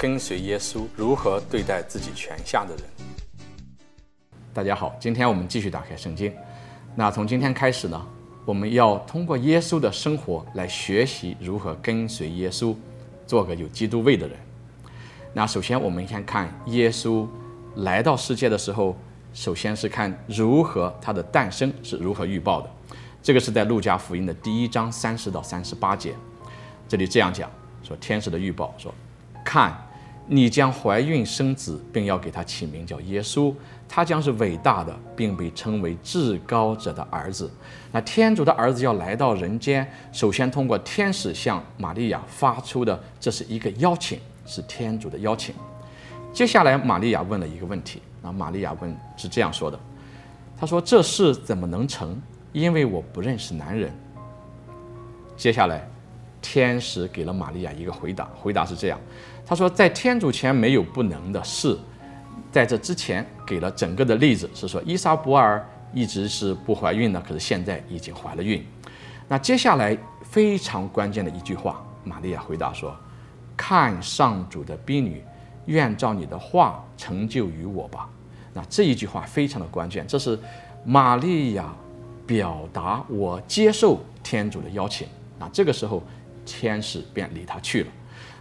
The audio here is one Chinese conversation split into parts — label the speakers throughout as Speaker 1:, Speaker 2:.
Speaker 1: 跟随耶稣如何对待自己权下的人。
Speaker 2: 大家好，今天我们继续打开圣经。那从今天开始呢，我们要通过耶稣的生活来学习如何跟随耶稣，做个有基督味的人。那首先，我们先看耶稣来到世界的时候，首先是看如何他的诞生是如何预报的。这个是在路加福音的第一章三十到三十八节，这里这样讲说：天使的预报说，看，你将怀孕生子，并要给他起名叫耶稣，他将是伟大的，并被称为至高者的儿子。那天主的儿子要来到人间，首先通过天使向玛利亚发出的，这是一个邀请，是天主的邀请。接下来，玛利亚问了一个问题，那玛利亚问是这样说的：他说，这事怎么能成？因为我不认识男人。接下来，天使给了玛利亚一个回答，回答是这样：他说，在天主前没有不能的事。在这之前，给了整个的例子，是说伊莎伯尔一直是不怀孕的，可是现在已经怀了孕。那接下来非常关键的一句话，玛利亚回答说：“看上主的婢女，愿照你的话成就于我吧。”那这一句话非常的关键，这是玛利亚。表达我接受天主的邀请，那这个时候天使便离他去了。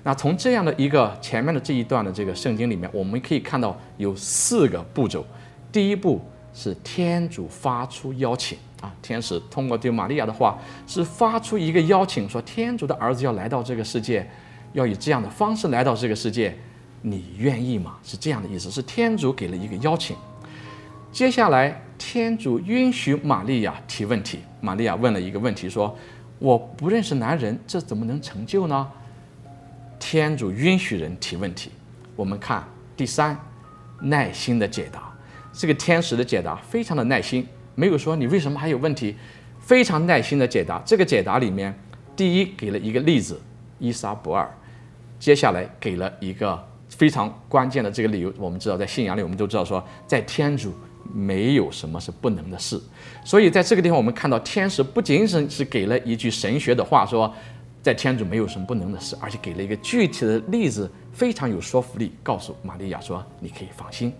Speaker 2: 那从这样的一个前面的这一段的这个圣经里面，我们可以看到有四个步骤。第一步是天主发出邀请啊，天使通过对玛利亚的话是发出一个邀请，说天主的儿子要来到这个世界，要以这样的方式来到这个世界，你愿意吗？是这样的意思，是天主给了一个邀请。接下来。天主允许玛利亚提问题。玛利亚问了一个问题，说：“我不认识男人，这怎么能成就呢？”天主允许人提问题。我们看第三，耐心的解答。这个天使的解答非常的耐心，没有说你为什么还有问题，非常耐心的解答。这个解答里面，第一给了一个例子，依撒伯尔。接下来给了一个非常关键的这个理由。我们知道，在信仰里，我们都知道说，在天主。没有什么是不能的事，所以在这个地方，我们看到天使不仅仅是给了一句神学的话，说在天主没有什么不能的事，而且给了一个具体的例子，非常有说服力，告诉玛利亚说你可以放心。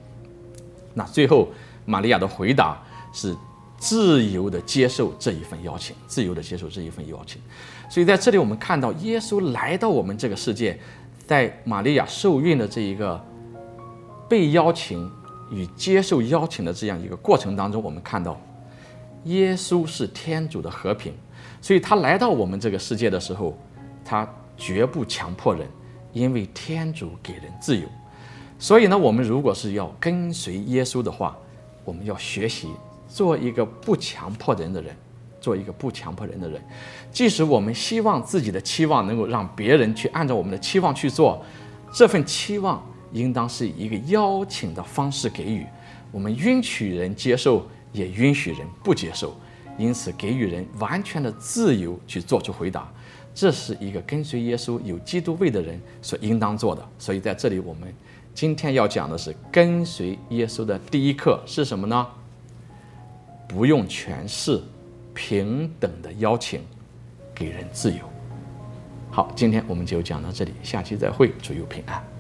Speaker 2: 那最后，玛利亚的回答是自由地接受这一份邀请，自由地接受这一份邀请。所以在这里，我们看到耶稣来到我们这个世界，在玛利亚受孕的这一个被邀请。与接受邀请的这样一个过程当中，我们看到，耶稣是天主的和平，所以他来到我们这个世界的时候，他绝不强迫人，因为天主给人自由。所以呢，我们如果是要跟随耶稣的话，我们要学习做一个不强迫人的人，做一个不强迫人的人。即使我们希望自己的期望能够让别人去按照我们的期望去做，这份期望。应当是以一个邀请的方式给予，我们允许人接受，也允许人不接受，因此给予人完全的自由去做出回答，这是一个跟随耶稣有基督位的人所应当做的。所以在这里，我们今天要讲的是跟随耶稣的第一课是什么呢？不用权势，平等的邀请，给人自由。好，今天我们就讲到这里，下期再会，祝有平安。